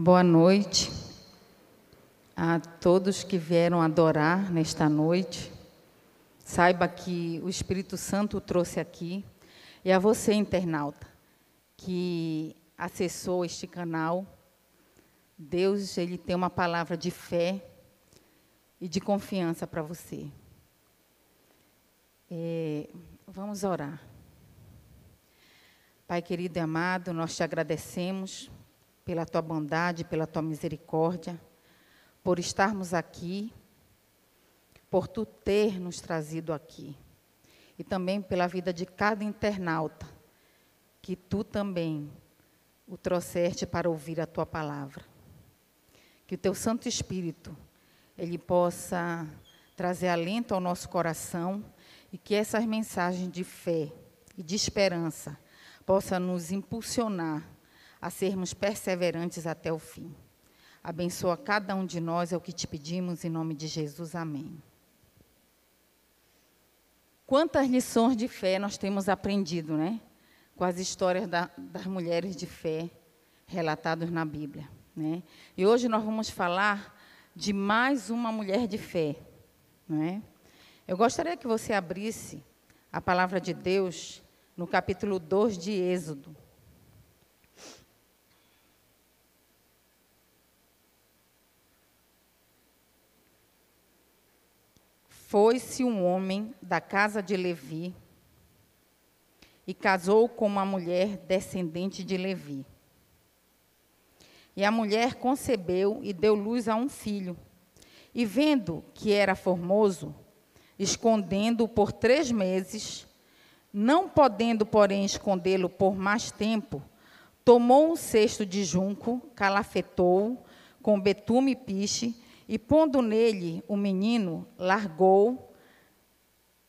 Boa noite a todos que vieram adorar nesta noite. Saiba que o Espírito Santo trouxe aqui. E a você, internauta, que acessou este canal, Deus ele tem uma palavra de fé e de confiança para você. É, vamos orar. Pai querido e amado, nós te agradecemos pela tua bondade, pela tua misericórdia, por estarmos aqui, por tu ter nos trazido aqui. E também pela vida de cada internauta, que tu também o trouxeste para ouvir a tua palavra. Que o teu Santo Espírito, ele possa trazer alento ao nosso coração e que essas mensagens de fé e de esperança possa nos impulsionar a sermos perseverantes até o fim. Abençoa cada um de nós, é o que te pedimos, em nome de Jesus. Amém. Quantas lições de fé nós temos aprendido, né? Com as histórias da, das mulheres de fé relatadas na Bíblia, né? E hoje nós vamos falar de mais uma mulher de fé, né? Eu gostaria que você abrisse a palavra de Deus no capítulo 2 de Êxodo. Foi-se um homem da casa de Levi e casou com uma mulher descendente de Levi. E a mulher concebeu e deu luz a um filho. E vendo que era formoso, escondendo-o por três meses, não podendo, porém, escondê-lo por mais tempo, tomou um cesto de junco, calafetou com betume e piche, e pondo nele o menino, largou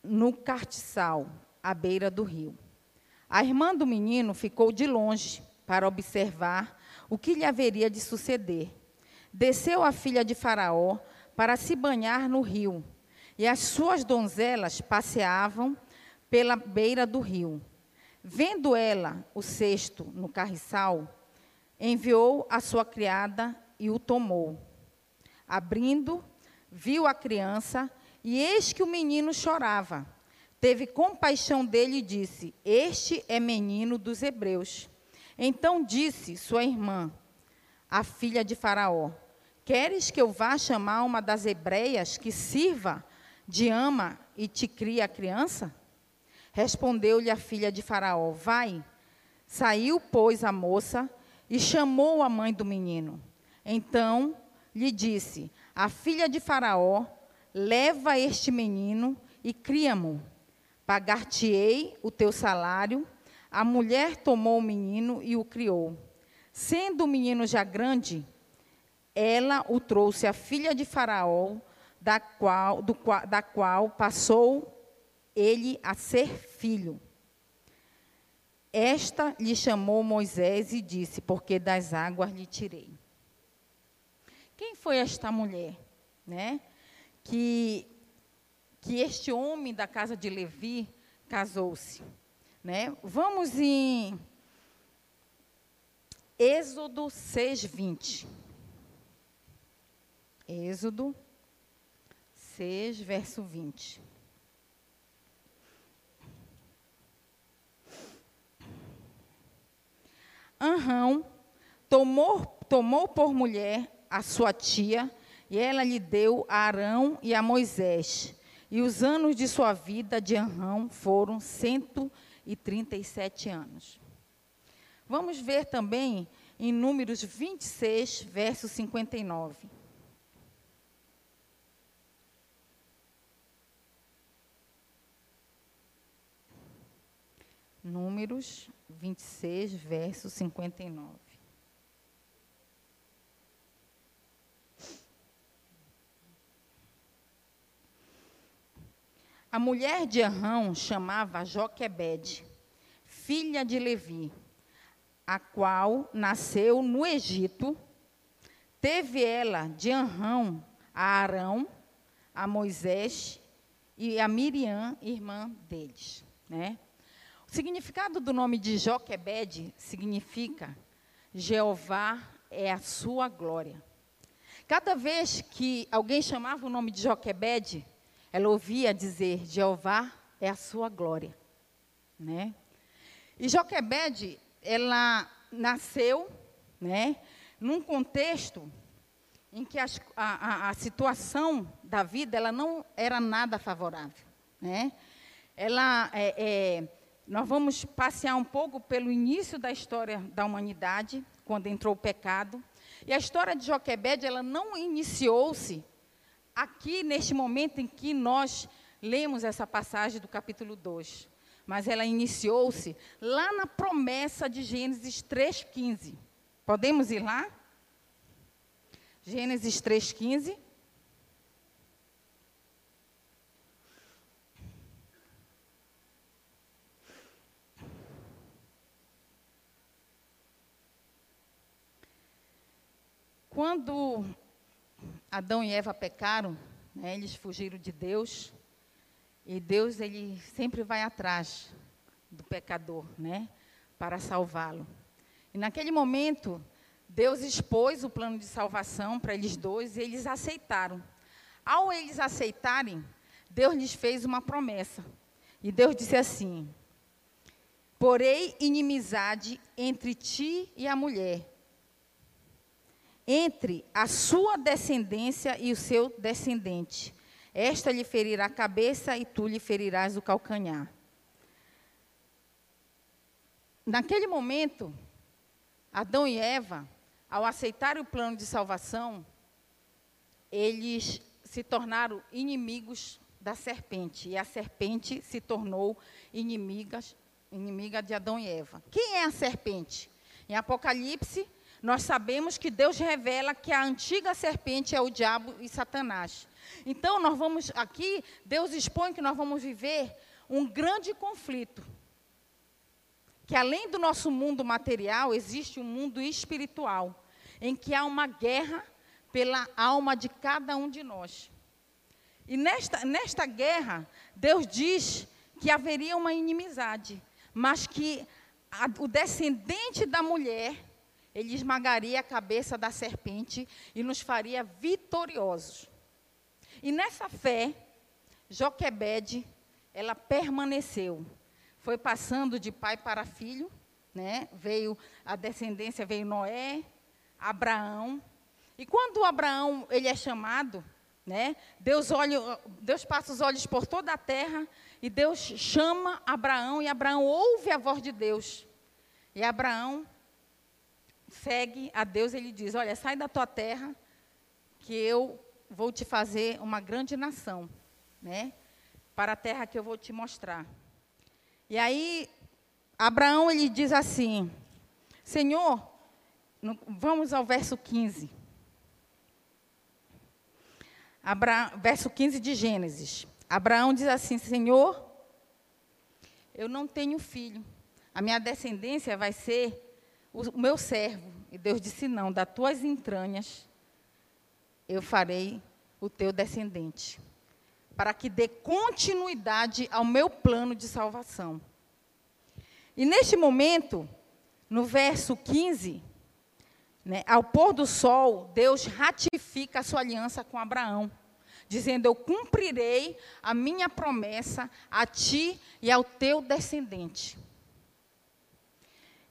no cartiçal, à beira do rio. A irmã do menino ficou de longe para observar o que lhe haveria de suceder. Desceu a filha de Faraó para se banhar no rio, e as suas donzelas passeavam pela beira do rio. Vendo ela o cesto no carriçal, enviou a sua criada e o tomou. Abrindo, viu a criança, e eis que o menino chorava. Teve compaixão dele e disse: Este é menino dos hebreus. Então disse sua irmã, a filha de Faraó: Queres que eu vá chamar uma das hebreias que sirva de ama e te crie a criança? Respondeu-lhe a filha de Faraó: Vai. Saiu, pois, a moça e chamou a mãe do menino. Então lhe disse: A filha de Faraó, leva este menino e cria-mo. Pagar-te-ei o teu salário. A mulher tomou o menino e o criou. Sendo o menino já grande, ela o trouxe à filha de Faraó, da qual, do, da qual passou ele a ser filho. Esta lhe chamou Moisés e disse: Porque das águas lhe tirei. Quem foi esta mulher, né? Que que este homem da casa de Levi casou-se, né? Vamos em Êxodo 6:20. Êxodo 6, verso 20. Anrão tomou, tomou por mulher a sua tia, e ela lhe deu a Arão e a Moisés. E os anos de sua vida de Anrão foram 137 anos. Vamos ver também em Números 26, verso 59. Números 26, verso 59. A mulher de Arrão chamava Joquebede, filha de Levi, a qual nasceu no Egito. Teve ela de Arrão a Arão, a Moisés e a Miriam, irmã deles. Né? O significado do nome de Joquebede significa Jeová é a sua glória. Cada vez que alguém chamava o nome de Joquebede, ela ouvia dizer: Jeová é a sua glória. Né? E Joquebede, ela nasceu né, num contexto em que a, a, a, situação da vida ela não era nada favorável. Né? Ela, é, é, nós vamos passear um pouco pelo início da história da humanidade, quando entrou o pecado. E a história de Joquebede, ela não iniciou-se aqui neste momento em que nós lemos essa passagem do capítulo 2. Mas ela iniciou-se lá na promessa de Gênesis 3,15. Podemos ir lá? Gênesis 3,15. Quando Adão e Eva pecaram, né, eles fugiram de Deus, e Deus ele sempre vai atrás do pecador, né, para salvá-lo. E naquele momento, Deus expôs o plano de salvação para eles dois e eles aceitaram. Ao eles aceitarem, Deus lhes fez uma promessa. E Deus disse assim: Porei inimizade entre ti e a mulher, entre a sua descendência e o seu descendente. Esta lhe ferirá a cabeça e tu lhe ferirás o calcanhar. Naquele momento, Adão e Eva, ao aceitarem o plano de salvação, eles se tornaram inimigos da serpente. E a serpente se tornou inimiga, inimiga de Adão e Eva. Quem é a serpente? Em Apocalipse, nós sabemos que Deus revela que a antiga serpente é o diabo e Satanás. Então, nós vamos aqui, Deus expõe que nós vamos viver um grande conflito. Que além do nosso mundo material, existe um mundo espiritual, em que há uma guerra pela alma de cada um de nós. E nesta, nesta guerra, Deus diz que haveria uma inimizade, mas que a, o descendente da mulher ele esmagaria a cabeça da serpente e nos faria vitoriosos. E nessa fé, Joquebede, ela permaneceu. Foi passando de pai para filho, né? Veio a descendência, veio Noé, Abraão. E quando Abraão ele é chamado, né? Deus olha, Deus passa os olhos por toda a terra e Deus chama Abraão e Abraão ouve a voz de Deus. E Abraão segue a Deus, ele diz: Olha, sai da tua terra, que eu vou te fazer uma grande nação, né? Para a terra que eu vou te mostrar. E aí, Abraão ele diz assim: Senhor, vamos ao verso 15. Abra, verso 15 de Gênesis. Abraão diz assim: Senhor, eu não tenho filho. A minha descendência vai ser o meu servo. E Deus disse: Não, das tuas entranhas eu farei o teu descendente, para que dê continuidade ao meu plano de salvação. E neste momento, no verso 15, né, ao pôr do sol, Deus ratifica a sua aliança com Abraão, dizendo: Eu cumprirei a minha promessa a ti e ao teu descendente.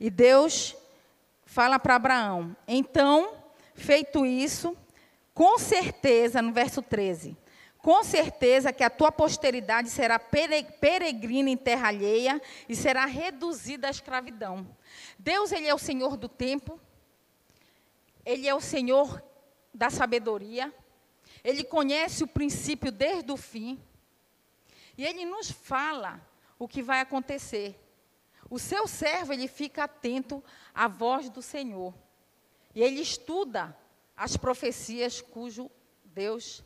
E Deus fala para Abraão: então, feito isso, com certeza, no verso 13, com certeza que a tua posteridade será peregrina em terra alheia e será reduzida à escravidão. Deus, Ele é o Senhor do tempo, Ele é o Senhor da sabedoria, Ele conhece o princípio desde o fim, e Ele nos fala o que vai acontecer. O seu servo, ele fica atento à voz do Senhor. E ele estuda as profecias cujo Deus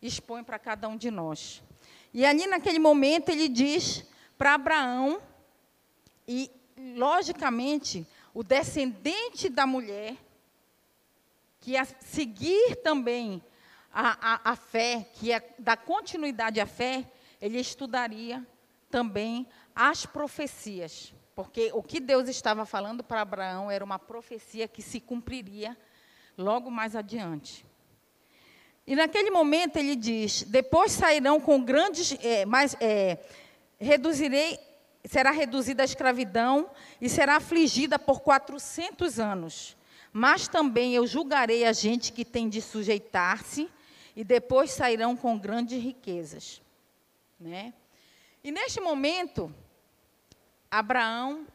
expõe para cada um de nós. E ali naquele momento ele diz para Abraão, e logicamente o descendente da mulher, que ia seguir também a, a, a fé, que ia dar continuidade à fé, ele estudaria também as profecias. Porque o que Deus estava falando para Abraão era uma profecia que se cumpriria logo mais adiante. E naquele momento ele diz: depois sairão com grandes, é, mas é, reduzirei, será reduzida a escravidão e será afligida por 400 anos. Mas também eu julgarei a gente que tem de sujeitar-se e depois sairão com grandes riquezas, né? E neste momento, Abraão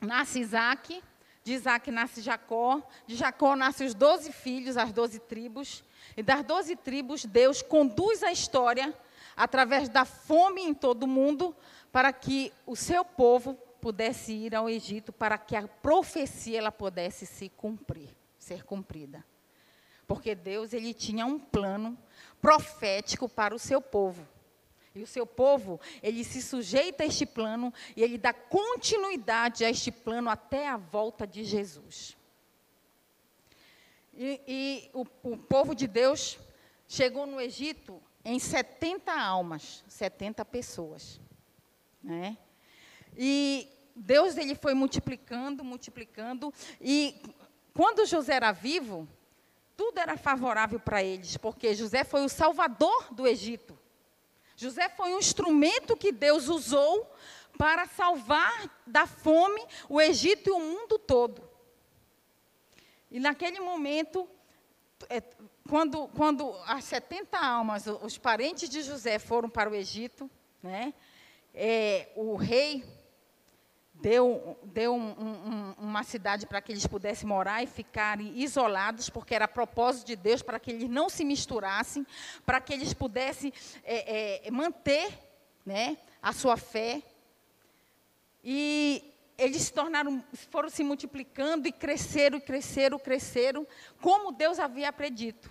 nasce Isaac, de Isaac nasce Jacó, de Jacó nascem os doze filhos, as doze tribos, e das doze tribos, Deus conduz a história através da fome em todo o mundo para que o seu povo pudesse ir ao Egito, para que a profecia ela pudesse se cumprir, ser cumprida. Porque Deus ele tinha um plano profético para o seu povo. E o seu povo, ele se sujeita a este plano e ele dá continuidade a este plano até a volta de Jesus. E, e o, o, povo de Deus chegou no Egito em 70 almas, 70 pessoas. Né? E Deus ele foi multiplicando, multiplicando. E quando José era vivo, tudo era favorável para eles, porque José foi o salvador do Egito. José foi um instrumento que Deus usou para salvar da fome o Egito e o mundo todo. E naquele momento, é, quando, quando as 70 almas, os parentes de José foram para o Egito, né, é, o rei deu, deu um, um, uma cidade para que eles pudessem morar e ficarem isolados, porque era propósito de Deus para que eles não se misturassem, para que eles pudessem é, é, manter né, a sua fé. E eles se tornaram, foram se multiplicando e cresceram, cresceram, cresceram, como Deus havia predito,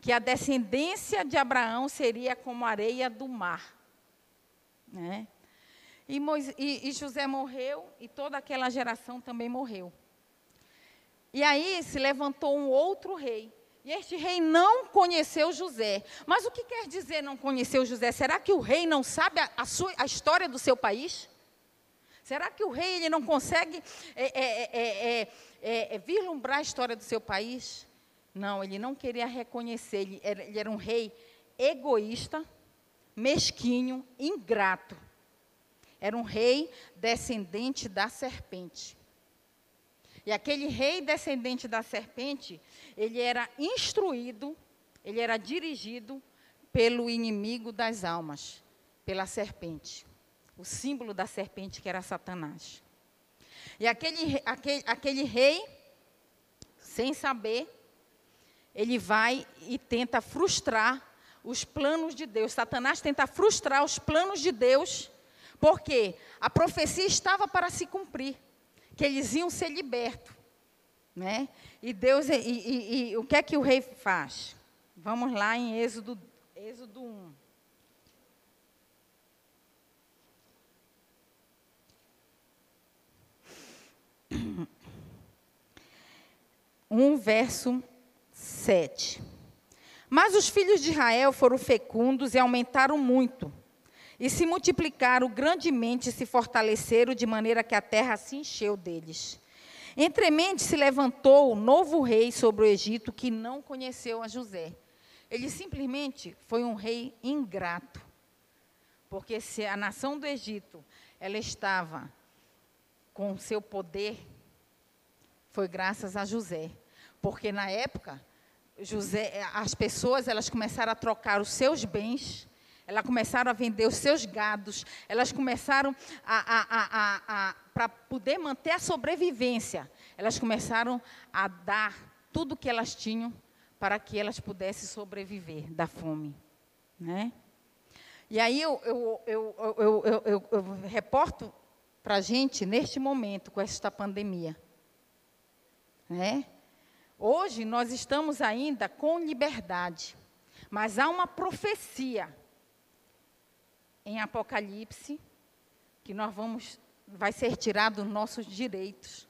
que a descendência de Abraão seria como a areia do mar. Né? E, e, e José morreu e toda aquela geração também morreu. E aí se levantou um outro rei. E este rei não conheceu José. Mas o que quer dizer não conheceu José? Será que o rei não sabe a, a, sua, a história do seu país? Será que o rei ele não consegue é é é, é, é, é, vislumbrar a história do seu país? Não, ele não queria reconhecer. Ele era, ele era um rei egoísta, mesquinho, ingrato. Era um rei descendente da serpente. E aquele rei descendente da serpente, ele era instruído, ele era dirigido pelo inimigo das almas, pela serpente o símbolo da serpente que era Satanás. E aquele, aquele, aquele rei, sem saber, ele vai e tenta frustrar os planos de Deus. Satanás tenta frustrar os planos de Deus, porque a profecia estava para se cumprir, que eles iam ser libertos. Né? E Deus, e, e, e o que é que o rei faz? Vamos lá em Êxodo, Êxodo 1. 1, verso 7. Mas os filhos de Israel foram fecundos e aumentaram muito, e se multiplicaram grandemente e se fortaleceram, de maneira que a terra se encheu deles. Entremente se levantou o novo rei sobre o Egito, que não conheceu a José. Ele simplesmente foi um rei ingrato. Porque se a nação do Egito, ela estava com seu poder, foi graças a José. Porque na época, José, as pessoas elas começaram a trocar os seus bens, elas começaram a vender os seus gados, elas começaram a, a, a, a para poder manter a sobrevivência, elas começaram a dar tudo o que elas tinham para que elas pudessem sobreviver da fome, né? E aí eu, eu, eu, eu, eu reporto para a gente neste momento com esta pandemia, né? Hoje nós estamos ainda com liberdade, mas há uma profecia em Apocalipse que nós vamos vai ser tirado nossos direitos.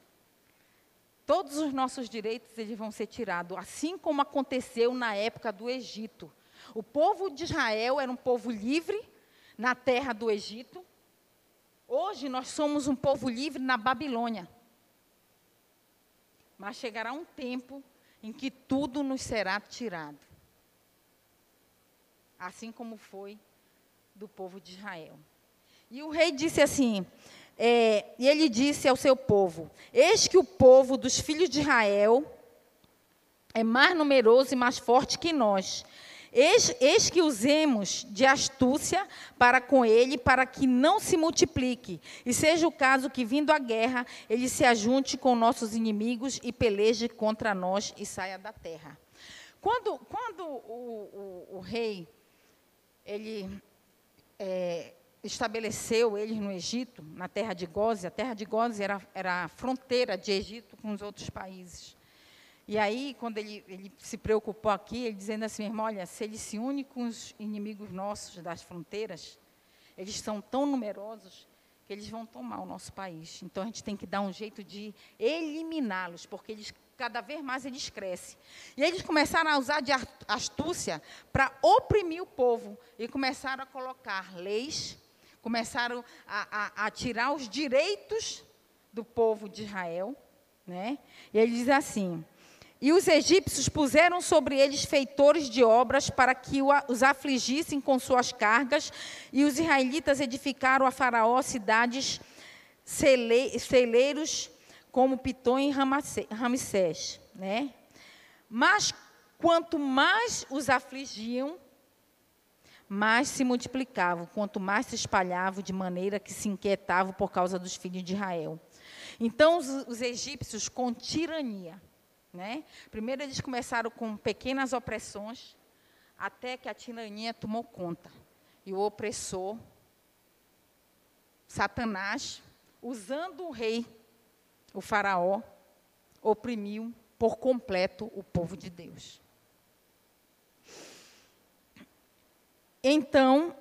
Todos os nossos direitos eles vão ser tirados, assim como aconteceu na época do Egito. O povo de Israel era um povo livre na terra do Egito. Hoje nós somos um povo livre na Babilônia. Mas chegará um tempo em que tudo nos será tirado. Assim como foi do povo de Israel. E o rei disse assim: é, e ele disse ao seu povo: Eis que o povo dos filhos de Israel é mais numeroso e mais forte que nós. Eis, eis, que usemos de astúcia para com ele, para que não se multiplique, e seja o caso que, vindo a guerra, ele se ajunte com nossos inimigos e peleje contra nós e saia da terra. Quando, quando o, o, o rei ele é, estabeleceu eles no Egito, na terra de Goze, a terra de Goze era, era a fronteira de Egito com os outros países. E aí, quando ele, ele se preocupou aqui, ele dizendo assim, irmão, olha, se ele se une com os inimigos nossos das fronteiras, eles são tão numerosos que eles vão tomar o nosso país. Então a gente tem que dar um jeito de eliminá-los, porque eles cada vez mais eles crescem. E eles começaram a usar de astúcia para oprimir o povo e começaram a colocar leis, começaram a, a, a tirar os direitos do povo de Israel, né? E ele diz assim: e os egípcios puseram sobre eles feitores de obras para que os afligissem com suas cargas, e os israelitas edificaram a Faraó cidades celeiros como Pitom e Ramsés. Né? Mas quanto mais os afligiam, mais se multiplicavam, quanto mais se espalhavam, de maneira que se inquietavam por causa dos filhos de Israel. Então os, os egípcios, com tirania, né? Primeiro eles começaram com pequenas opressões, até que a tirania tomou conta. E o opressor, Satanás, usando o rei, o faraó, oprimiu por completo o povo de Deus. Então,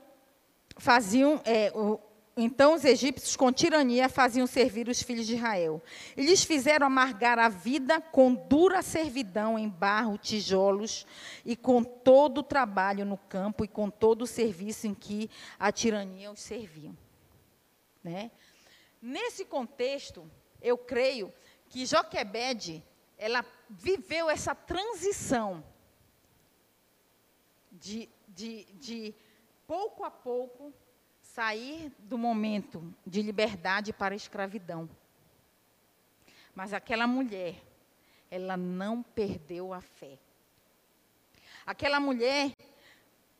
faziam, é, o, então os egípcios, com tirania, faziam servir os filhos de Israel. E lhes fizeram amargar a vida com dura servidão em barro, tijolos, e com todo o trabalho no campo e com todo o serviço em que a tirania os serviam. Né? Nesse contexto, eu creio que Joquebede, ela viveu essa transição de, de, de pouco a pouco sair do momento de liberdade para a escravidão. Mas aquela mulher, ela não perdeu a fé. Aquela mulher,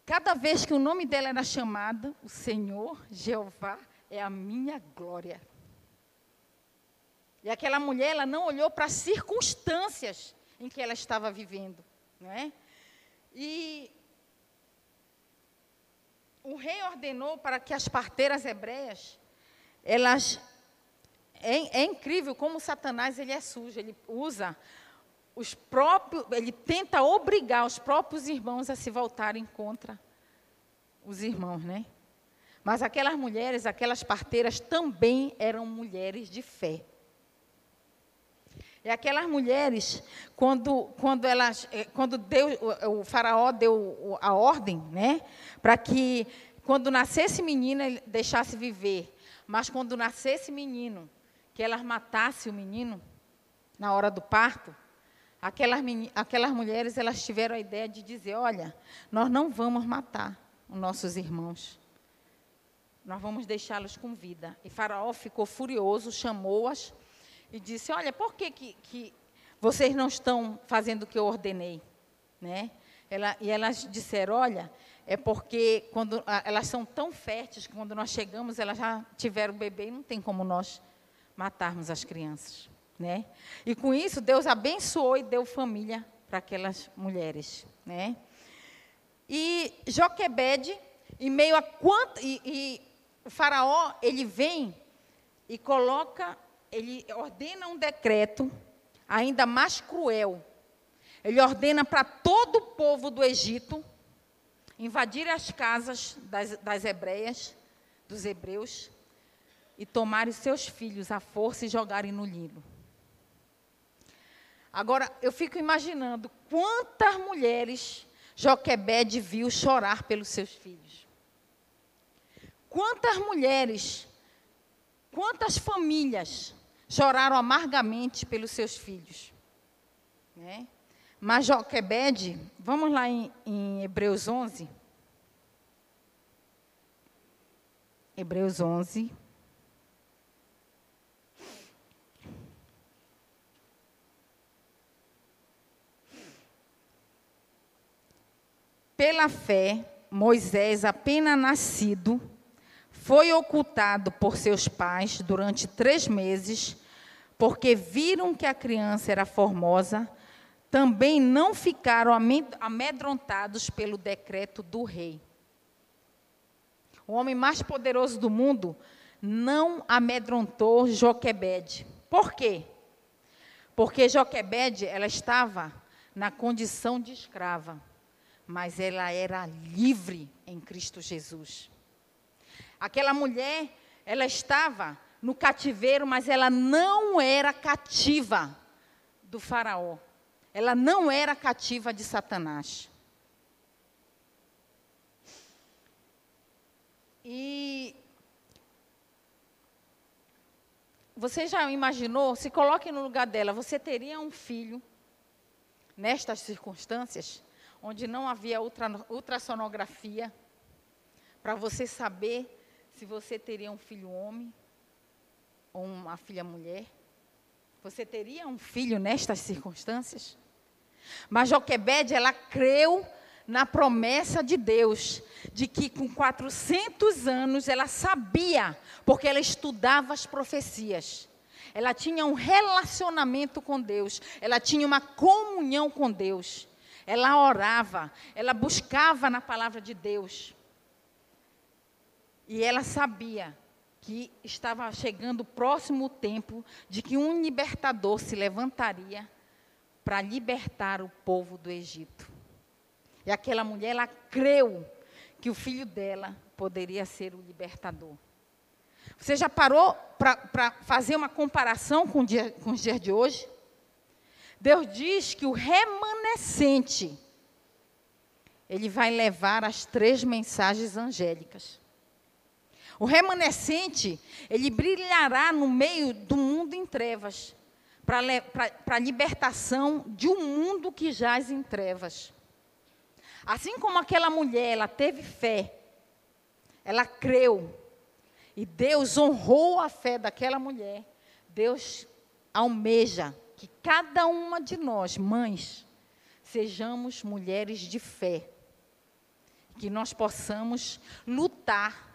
cada vez que o nome dela era chamado, o Senhor Jeová é a minha glória. E aquela mulher, ela não olhou para as circunstâncias em que ela estava vivendo, não é? E o rei ordenou para que as parteiras hebreias, elas é, é, incrível como Satanás ele é sujo, ele usa os próprios, ele tenta obrigar os próprios irmãos a se voltarem contra os irmãos, né? Mas aquelas mulheres, aquelas parteiras também eram mulheres de fé. E aquelas mulheres, quando, quando, elas, eh, quando Deus, o, o faraó deu a ordem, né, para que quando nascesse menina, ele deixasse viver, mas quando nascesse menino, que elas matassem o menino na hora do parto, aquelas, aquelas mulheres elas tiveram a ideia de dizer, olha, nós não vamos matar os nossos irmãos, nós vamos deixá-los com vida. E Faraó ficou furioso, chamou-as e disse: Olha, por que, que, que vocês não estão fazendo o que eu ordenei? Né? Ela, e elas disseram: Olha, é porque quando elas são tão férteis que quando nós chegamos elas já tiveram bebê e não tem como nós matarmos as crianças, né? E com isso Deus abençoou e deu família para aquelas mulheres, né? E Joquebede, em meio a quanto e, e o faraó ele vem e coloca ele ordena um decreto ainda mais cruel. Ele ordena para todo o povo do Egito invadir as casas das, das hebreias, dos hebreus, e tomarem seus filhos à força e jogarem no Nilo. Agora, eu fico imaginando quantas mulheres Joquebede viu chorar pelos seus filhos. Quantas mulheres, quantas famílias choraram amargamente pelos seus filhos. Né? Mas Joquebede, vamos lá em, em Hebreus 11. Hebreus 11. Pela fé, Moisés, apenas nascido, foi ocultado por seus pais durante três meses, porque viram que a criança era formosa, também não ficaram amedrontados pelo decreto do rei. O homem mais poderoso do mundo não amedrontou Joquebede. Por quê? Porque Joquebede, ela estava na condição de escrava mas ela era livre em Cristo Jesus. Aquela mulher, ela estava no cativeiro, mas ela não era cativa do Faraó. Ela não era cativa de Satanás. E você já imaginou, se coloque no lugar dela, você teria um filho nestas circunstâncias? onde não havia ultra, ultrassonografia, para você saber se você teria um filho homem uma filha mulher. Você teria um filho nestas circunstâncias? Mas Joquebede, ela creu na promessa de Deus, de que com 400 anos ela sabia, porque ela estudava as profecias. Ela tinha um relacionamento com Deus, ela tinha uma comunhão com Deus ela orava, ela buscava na palavra de Deus. E ela sabia que estava chegando o próximo tempo de que um libertador se levantaria para libertar o povo do Egito. E aquela mulher, ela creu que o filho dela poderia ser o libertador. Você já parou para fazer uma comparação com, dia, com os dias de hoje? Deus diz que o remanescente, ele vai levar as três mensagens angélicas. O remanescente, ele brilhará no meio do mundo em trevas, para a libertação de um mundo que jaz em trevas. Assim como aquela mulher, ela teve fé, ela creu, e Deus honrou a fé daquela mulher, Deus almeja que cada uma de nós, mães, sejamos mulheres de fé. Que nós possamos lutar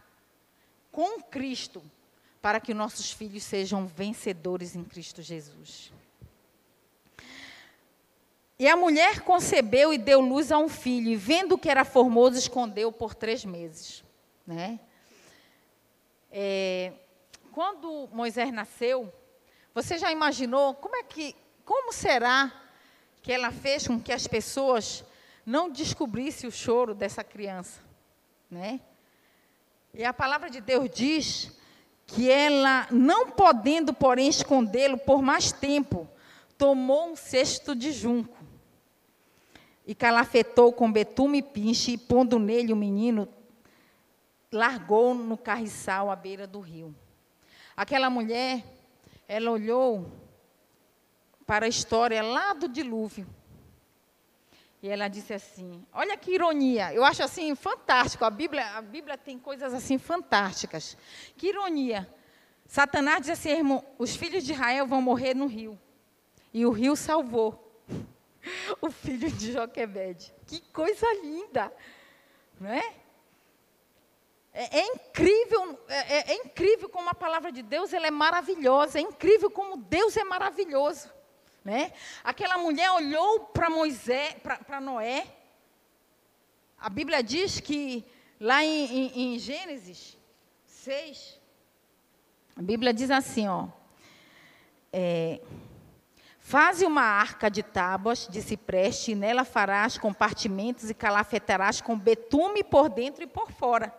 com Cristo para que nossos filhos sejam vencedores em Cristo Jesus. E a mulher concebeu e deu luz a um filho, e vendo que era formoso, escondeu por três meses. Né? É, quando Moisés nasceu, você já imaginou como é que, como será que ela fez com que as pessoas não descobrissem o choro dessa criança, né? E a palavra de Deus diz que ela, não podendo, porém, escondê-lo por mais tempo, tomou um cesto de junco e calafetou com betume e pinche, e pondo nele o menino, largou no carriçal à beira do rio. Aquela mulher ela olhou para a história lá do dilúvio. E ela disse assim: Olha que ironia. Eu acho assim fantástico. A Bíblia, a Bíblia tem coisas assim fantásticas. Que ironia. Satanás disse assim: Os filhos de Israel vão morrer no rio. E o rio salvou o filho de Joquebede. Que coisa linda. Não é? É, é incrível, é, é, é, incrível como a palavra de Deus ela é maravilhosa, é incrível como Deus é maravilhoso. Né? Aquela mulher olhou para Moisés, para Noé. A Bíblia diz que lá em, em, em Gênesis 6, a Bíblia diz assim, ó. É, Faze uma arca de tábuas de cipreste, e nela farás compartimentos e calafetarás com betume por dentro e por fora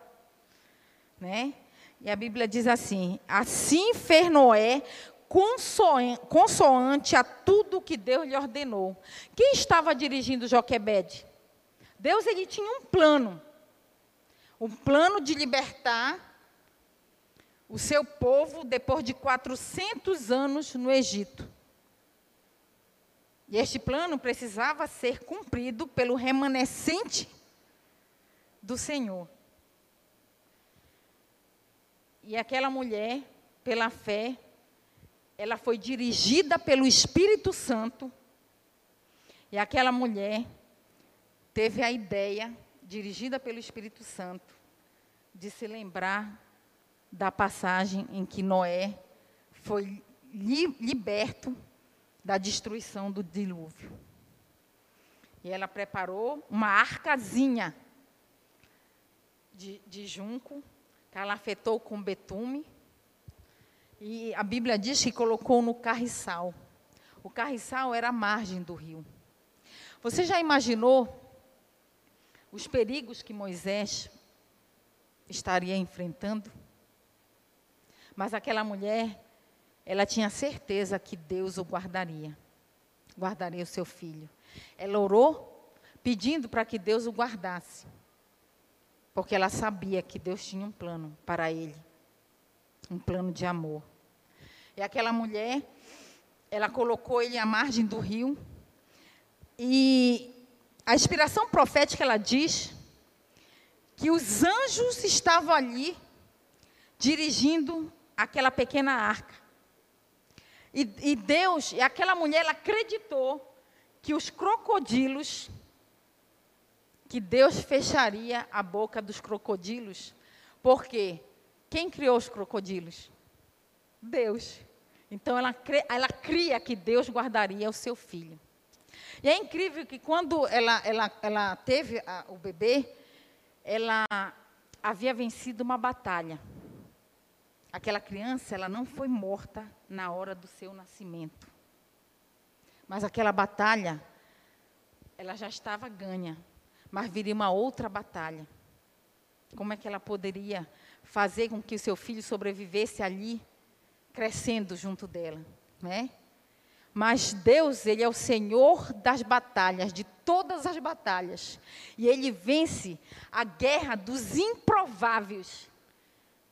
né? E a Bíblia diz assim: assim fez Noé, consoante a tudo que Deus lhe ordenou. Quem estava dirigindo Joquebede? Deus ele tinha um plano. Um plano de libertar o seu povo depois de 400 anos no Egito. E este plano precisava ser cumprido pelo remanescente do Senhor. E aquela mulher, pela fé, ela foi dirigida pelo Espírito Santo. E aquela mulher teve a ideia, dirigida pelo Espírito Santo, de se lembrar da passagem em que Noé foi li liberto da destruição do dilúvio. E ela preparou uma arcazinha de, de junco, que ela afetou com betume. E a Bíblia diz que colocou no carriçal. O carriçal era a margem do rio. Você já imaginou os perigos que Moisés estaria enfrentando? Mas aquela mulher, ela tinha certeza que Deus o guardaria. Guardaria o seu filho. Ela orou pedindo para que Deus o guardasse. Porque ela sabia que Deus tinha um plano para ele. Um plano de amor. E aquela mulher, ela colocou ele à margem do rio. E a inspiração profética, ela diz que os anjos estavam ali dirigindo aquela pequena arca. E, e Deus, e aquela mulher, ela acreditou que os crocodilos, que Deus fecharia a boca dos crocodilos, porque quem criou os crocodilos? Deus. Então ela, ela cria que Deus guardaria o seu filho. E é incrível que quando ela, ela, ela teve a, o bebê, ela havia vencido uma batalha aquela criança, ela não foi morta na hora do seu nascimento. Mas aquela batalha, ela já estava ganha, mas viria uma outra batalha. Como é que ela poderia fazer com que o seu filho sobrevivesse ali, crescendo junto dela, né? Mas Deus, ele é o Senhor das batalhas, de todas as batalhas. E ele vence a guerra dos improváveis.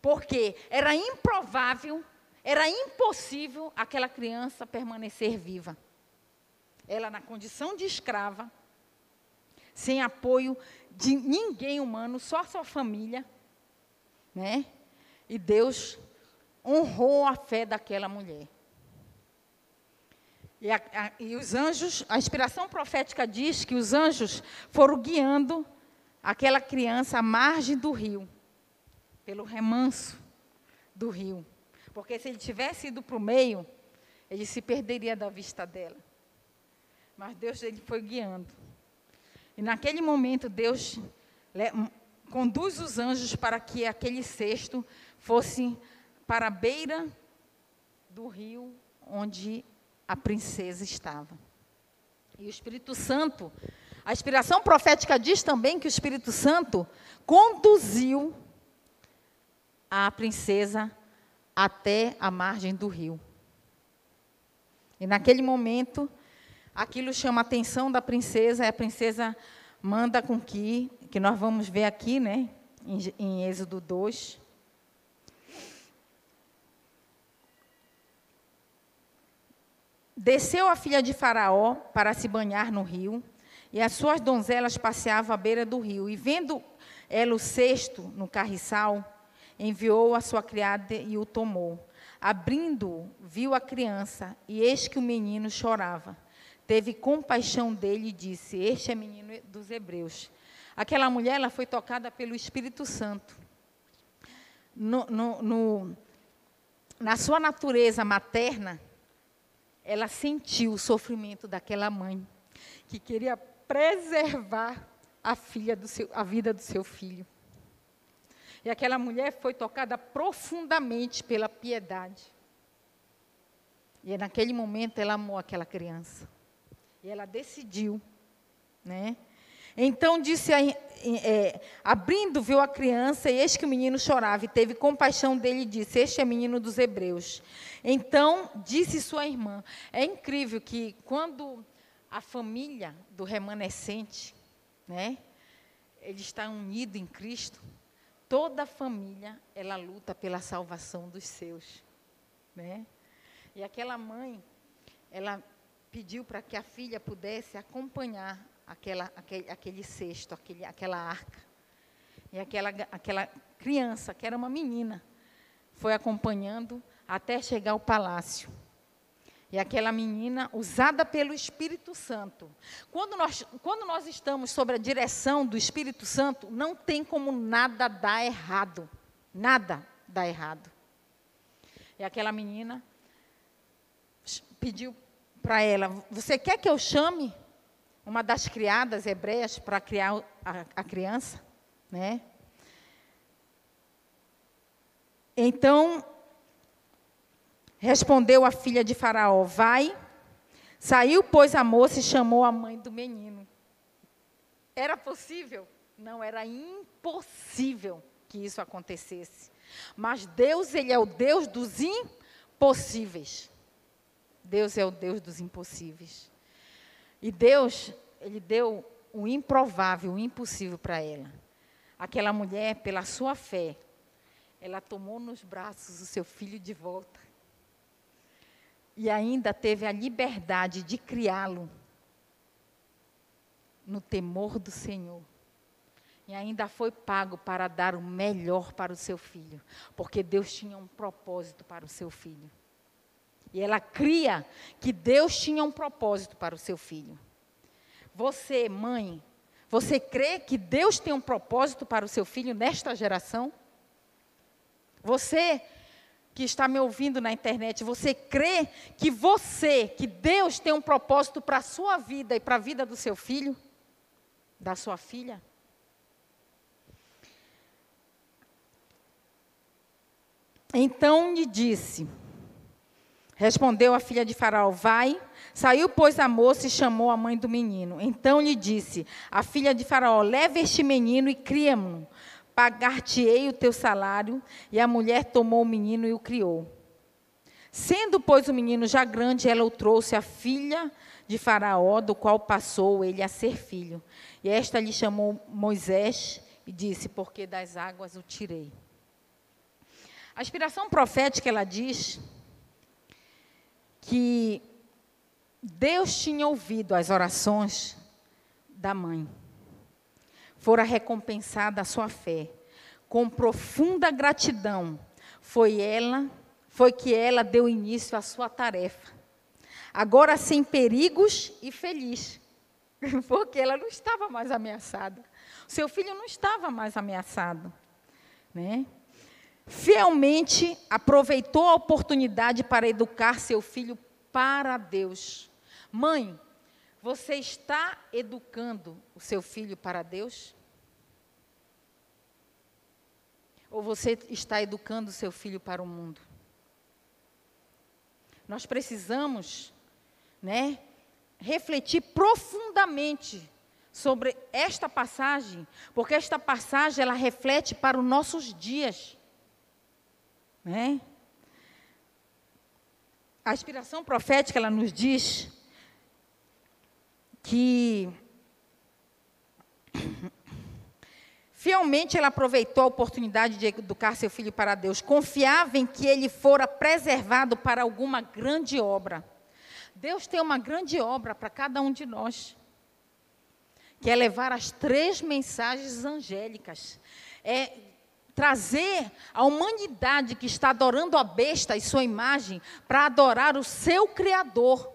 Porque era improvável, era impossível aquela criança permanecer viva. Ela na condição de escrava, sem apoio de ninguém humano, só a sua família, né? E Deus honrou a fé daquela mulher. E, a, a, e, os anjos, a inspiração profética diz que os anjos foram guiando aquela criança à margem do rio pelo remanso do rio. Porque se ele tivesse ido para o meio, ele se perderia da vista dela. Mas Deus ele foi guiando. E naquele momento Deus conduz os anjos para que aquele cesto fosse para a beira do rio onde a princesa estava. E o Espírito Santo, a inspiração profética diz também que o Espírito Santo conduziu a princesa até a margem do rio. E naquele momento, aquilo chama a atenção da princesa, e a princesa manda com que, que nós vamos ver aqui, né, em, em Êxodo 2. Desceu a filha de Faraó para se banhar no rio, e as suas donzelas passeavam à beira do rio. E vendo ela o cesto no carriçal, enviou a sua criada e o tomou. Abrindo, viu a criança, e eis que o menino chorava. Teve compaixão dele e disse: Este é menino dos hebreus. Aquela mulher ela foi tocada pelo Espírito Santo. No, no, no, na sua natureza materna, ela sentiu o sofrimento daquela mãe, que queria preservar a, filha do seu, a vida do seu filho. E aquela mulher foi tocada profundamente pela piedade. E naquele momento ela amou aquela criança. E ela decidiu, né? Então disse, a, é, abrindo, viu a criança, e eis que o menino chorava, e teve compaixão dele e disse: Este é menino dos hebreus. Então disse sua irmã: É incrível que quando a família do remanescente, né, ele está unido em Cristo, toda a família ela luta pela salvação dos seus, né? E aquela mãe, ela pediu para que a filha pudesse acompanhar aquela, aquele, aquele cesto, aquele, aquela arca. E aquela, aquela criança, que era uma menina, foi acompanhando até chegar ao palácio. E aquela menina, usada pelo Espírito Santo. Quando nós, quando nós estamos sob a direção do Espírito Santo, não tem como nada dar errado. Nada dá errado. E aquela menina pediu para ela: Você quer que eu chame uma das criadas hebreias para criar a, a criança? Né? Então, respondeu a filha de Faraó: Vai. Saiu, pois, a moça e chamou a mãe do menino. Era possível? Não, era impossível que isso acontecesse. Mas Deus, Ele é o Deus dos impossíveis. Deus é o Deus dos impossíveis. E Deus, Ele deu o improvável, o impossível para ela. Aquela mulher, pela sua fé, ela tomou nos braços o seu filho de volta. E ainda teve a liberdade de criá-lo no temor do Senhor. E ainda foi pago para dar o melhor para o seu filho, porque Deus tinha um propósito para o seu filho. E ela cria que Deus tinha um propósito para o seu filho. Você, mãe, você crê que Deus tem um propósito para o seu filho nesta geração? Você que está me ouvindo na internet, você crê que você, que Deus tem um propósito para a sua vida e para a vida do seu filho? Da sua filha? Então lhe disse: Respondeu a filha de Faraó: Vai. Saiu, pois, a moça e chamou a mãe do menino. Então lhe disse: A filha de Faraó: Leve este menino e cria-mo. Pagar-te-ei o teu salário. E a mulher tomou o menino e o criou. Sendo, pois, o menino já grande, ela o trouxe à filha de Faraó, do qual passou ele a ser filho. E esta lhe chamou Moisés e disse: Porque das águas o tirei. A inspiração profética, ela diz que Deus tinha ouvido as orações da mãe. Fora recompensada a sua fé. Com profunda gratidão, foi ela, foi que ela deu início à sua tarefa. Agora sem perigos e feliz, porque ela não estava mais ameaçada. Seu filho não estava mais ameaçado, né? Fielmente aproveitou a oportunidade para educar seu filho para Deus. Mãe, você está educando o seu filho para Deus? Ou você está educando o seu filho para o mundo? Nós precisamos, né, refletir profundamente sobre esta passagem, porque esta passagem ela reflete para os nossos dias. Né? A inspiração profética ela nos diz que Fielmente ela aproveitou a oportunidade de educar seu filho para Deus. Confiava em que ele fora preservado para alguma grande obra. Deus tem uma grande obra para cada um de nós. Que é levar as três mensagens angélicas. É trazer a humanidade que está adorando a besta e sua imagem para adorar o seu Criador.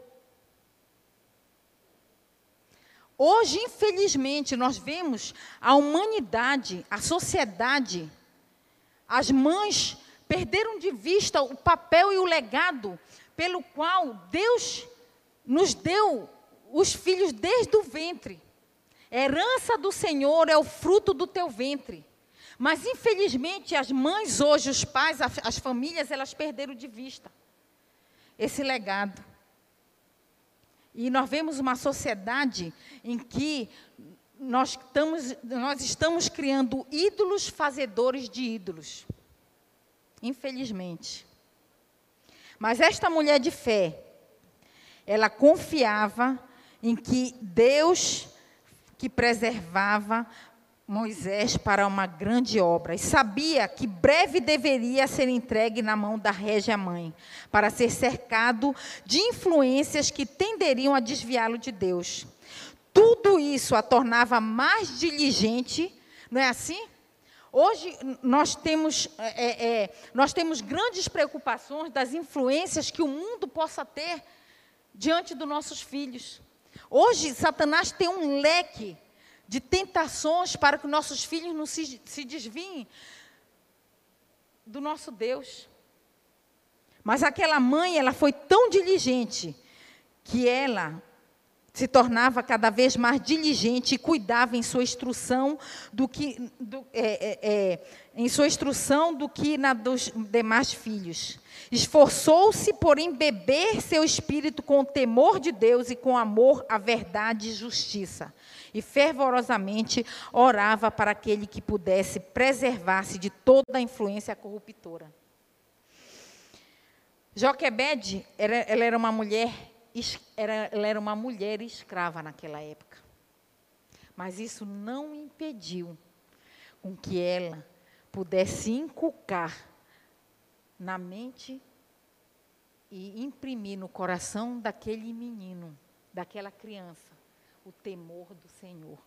Hoje, infelizmente, nós vemos a humanidade, a sociedade, as mães perderam de vista o papel e o legado pelo qual Deus nos deu os filhos desde o ventre. Herança do Senhor é o fruto do teu ventre. Mas, infelizmente, as mães hoje, os pais, as famílias, elas perderam de vista esse legado. E nós vemos uma sociedade em que nós estamos, nós estamos criando ídolos fazedores de ídolos. Infelizmente. Mas esta mulher de fé, ela confiava em que Deus que preservava Moisés para uma grande obra e sabia que breve deveria ser entregue na mão da régia mãe, para ser cercado de influências que tenderiam a desviá-lo de Deus. Tudo isso a tornava mais diligente, não é assim? Hoje nós temos, é, é, nós temos grandes preocupações das influências que o mundo possa ter diante dos nossos filhos. Hoje, Satanás tem um leque de tentações para que nossos filhos não se, se desviem do nosso Deus. Mas aquela mãe, ela foi tão diligente que ela se tornava cada vez mais diligente e cuidava em sua instrução do que do, é, é, é, em sua instrução do que na dos demais filhos. Esforçou-se por embeber seu espírito com o temor de Deus e com amor à verdade e justiça. E fervorosamente orava para aquele que pudesse preservar-se de toda a influência corruptora. Joquebede, ela era uma mulher ela era uma mulher escrava naquela época. Mas isso não impediu com que ela pudesse inculcar na mente e imprimir no coração daquele menino, daquela criança, o temor do Senhor.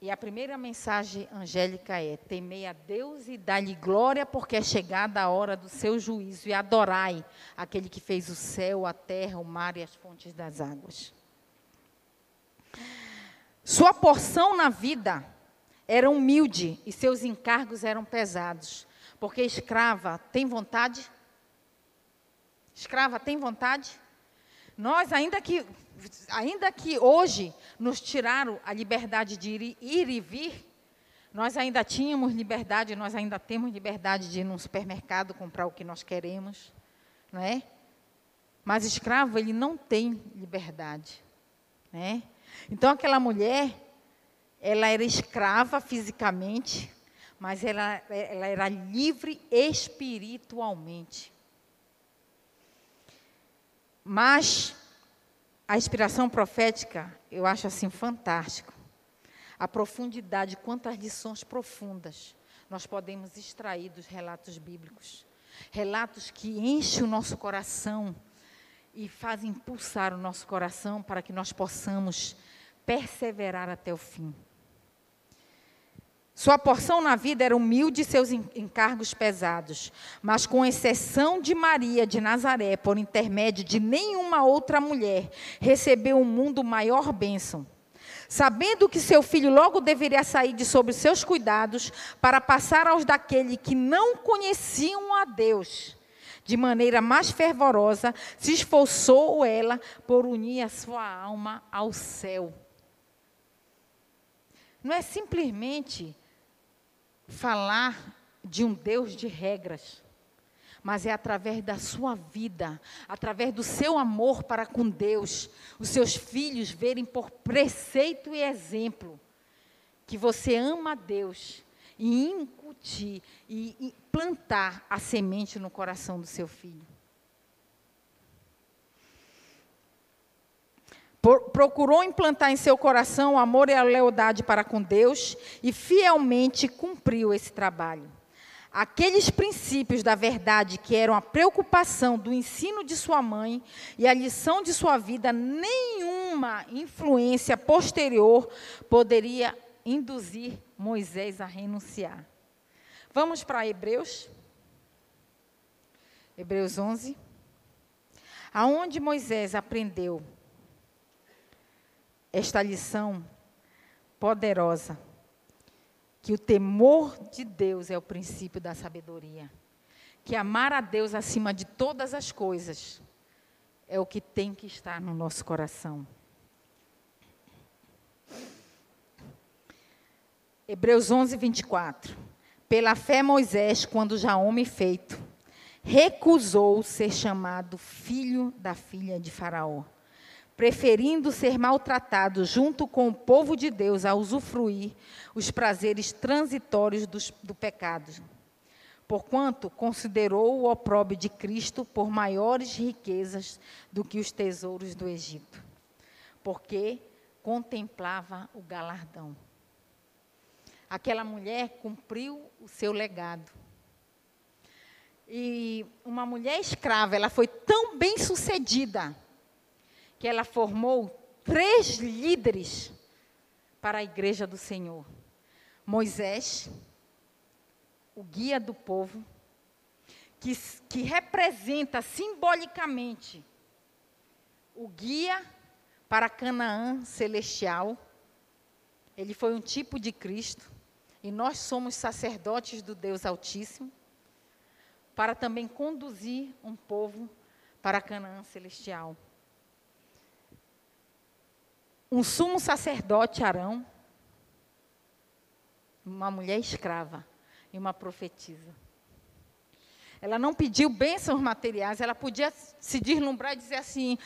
E a primeira mensagem angélica é: temei a Deus e dá-lhe glória, porque é chegada a hora do seu juízo, e adorai aquele que fez o céu, a terra, o mar e as fontes das águas. Sua porção na vida era humilde e seus encargos eram pesados, porque escrava tem vontade? Escrava tem vontade? Nós, ainda que, ainda que hoje nos tiraram a liberdade de ir, ir e vir, nós ainda tínhamos liberdade, nós ainda temos liberdade de ir num supermercado comprar o que nós queremos, não é? Mas escravo, ele não tem liberdade, né? Então aquela mulher, ela era escrava fisicamente, mas ela, ela era livre espiritualmente. Mas a inspiração profética, eu acho assim fantástico. A profundidade, quantas lições profundas nós podemos extrair dos relatos bíblicos. Relatos que enchem o nosso coração e fazem pulsar o nosso coração para que nós possamos perseverar até o fim. Sua porção na vida era humilde e seus encargos pesados, mas com exceção de Maria de Nazaré, por intermédio de nenhuma outra mulher, recebeu um mundo maior bênção. Sabendo que seu filho logo deveria sair de sob seus cuidados para passar aos daquele que não conheciam a Deus, de maneira mais fervorosa, se esforçou ela por unir a sua alma ao céu. Não é simplesmente falar de um Deus de regras, mas é através da sua vida, através do seu amor para com Deus, os seus filhos verem por preceito e exemplo que você ama a Deus e incutir e plantar a semente no coração do seu filho. Procurou implantar em seu coração o amor e a lealdade para com Deus e fielmente cumpriu esse trabalho. Aqueles princípios da verdade que eram a preocupação do ensino de sua mãe e a lição de sua vida, nenhuma influência posterior poderia induzir Moisés a renunciar. Vamos para Hebreus? Hebreus 11. Aonde Moisés aprendeu esta lição poderosa que o temor de Deus é o princípio da sabedoria, que amar a Deus acima de todas as coisas é o que tem que estar no nosso coração. Hebreus 11, 24. Pela fé, Moisés, quando já homem feito, recusou ser chamado filho da filha de Faraó preferindo ser maltratado junto com o povo de Deus a usufruir os prazeres transitórios do, do pecado. Porquanto considerou o opróbio de Cristo por maiores riquezas do que os tesouros do Egito. Porque contemplava o galardão. Aquela mulher cumpriu o seu legado. E uma mulher escrava, ela foi tão bem sucedida que ela formou três líderes para a igreja do Senhor: Moisés, o guia do povo, que, que representa simbolicamente o guia para Canaã celestial. Ele foi um tipo de Cristo. E nós somos sacerdotes do Deus Altíssimo para também conduzir um povo para Canaã celestial. Um sumo sacerdote, Arão, uma mulher escrava e uma profetisa. Ela não pediu bênçãos materiais, ela podia se deslumbrar e dizer assim: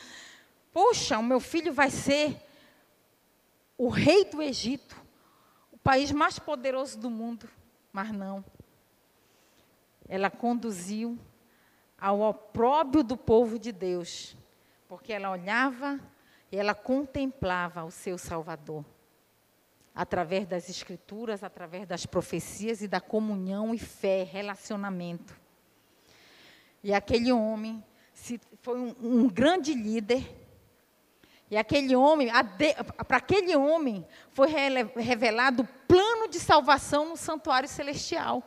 Poxa, o meu filho vai ser o rei do Egito, o país mais poderoso do mundo. Mas não. Ela conduziu ao opróbrio do povo de Deus, porque ela olhava e ela contemplava o seu Salvador. Através das escrituras, através das profecias e da comunhão e fé, relacionamento. E aquele homem se, foi um, um grande líder e aquele homem, para aquele homem, foi revelado o plano de salvação no santuário celestial.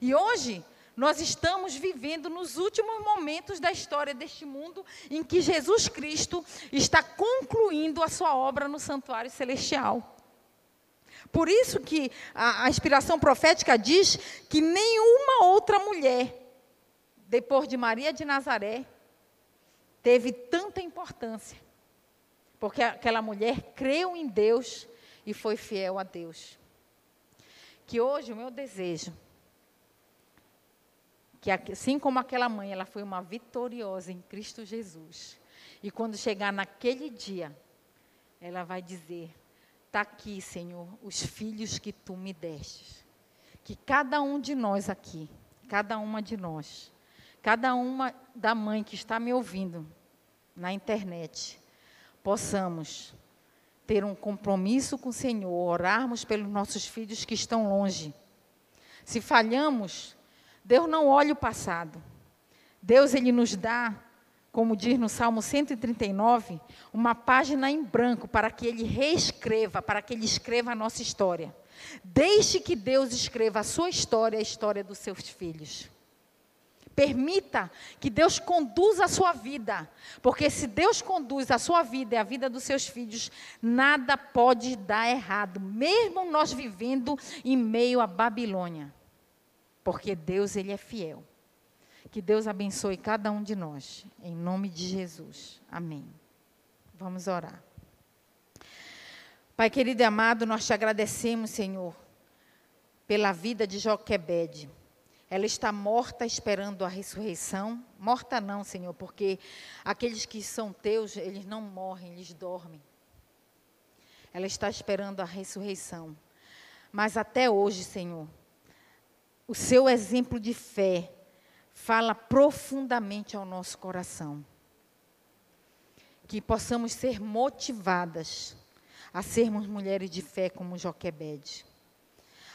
E hoje, nós estamos vivendo nos últimos momentos da história deste mundo em que Jesus Cristo está concluindo a sua obra no santuário celestial. Por isso que a, a inspiração profética diz que nenhuma outra mulher, depois de Maria de Nazaré, teve tanta importância porque aquela mulher creu em Deus e foi fiel a Deus. Que hoje o meu desejo, que assim como aquela mãe, ela foi uma vitoriosa em Cristo Jesus. E quando chegar naquele dia, ela vai dizer: Está aqui, Senhor, os filhos que tu me destes. Que cada um de nós aqui, cada uma de nós, cada uma da mãe que está me ouvindo na internet, possamos ter um compromisso com o Senhor, orarmos pelos nossos filhos que estão longe. Se falhamos, Deus não olha o passado. Deus ele nos dá, como diz no Salmo 139, uma página em branco para que ele reescreva, para que ele escreva a nossa história. Deixe que Deus escreva a sua história, a história dos seus filhos. Permita que Deus conduza a sua vida, porque se Deus conduz a sua vida e a vida dos seus filhos, nada pode dar errado, mesmo nós vivendo em meio à Babilônia. Porque Deus ele é fiel. Que Deus abençoe cada um de nós, em nome de Jesus. Amém. Vamos orar. Pai querido e amado, nós te agradecemos, Senhor, pela vida de Joquebede. Ela está morta esperando a ressurreição. Morta não, Senhor, porque aqueles que são teus, eles não morrem, eles dormem. Ela está esperando a ressurreição. Mas até hoje, Senhor, o seu exemplo de fé fala profundamente ao nosso coração. Que possamos ser motivadas a sermos mulheres de fé como Joquebede.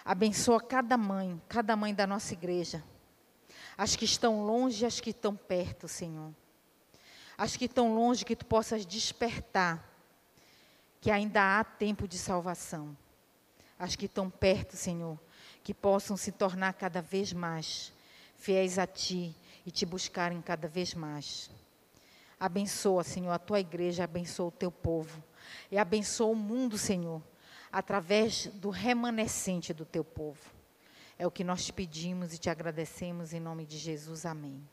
Abençoa cada mãe, cada mãe da nossa igreja. As que estão longe as que estão perto, Senhor. As que estão longe, que tu possas despertar, que ainda há tempo de salvação. As que estão perto, Senhor, que possam se tornar cada vez mais fiéis a Ti e te buscarem cada vez mais. Abençoa, Senhor, a tua igreja, abençoa o teu povo. E abençoa o mundo, Senhor através do remanescente do teu povo. É o que nós te pedimos e te agradecemos em nome de Jesus. Amém.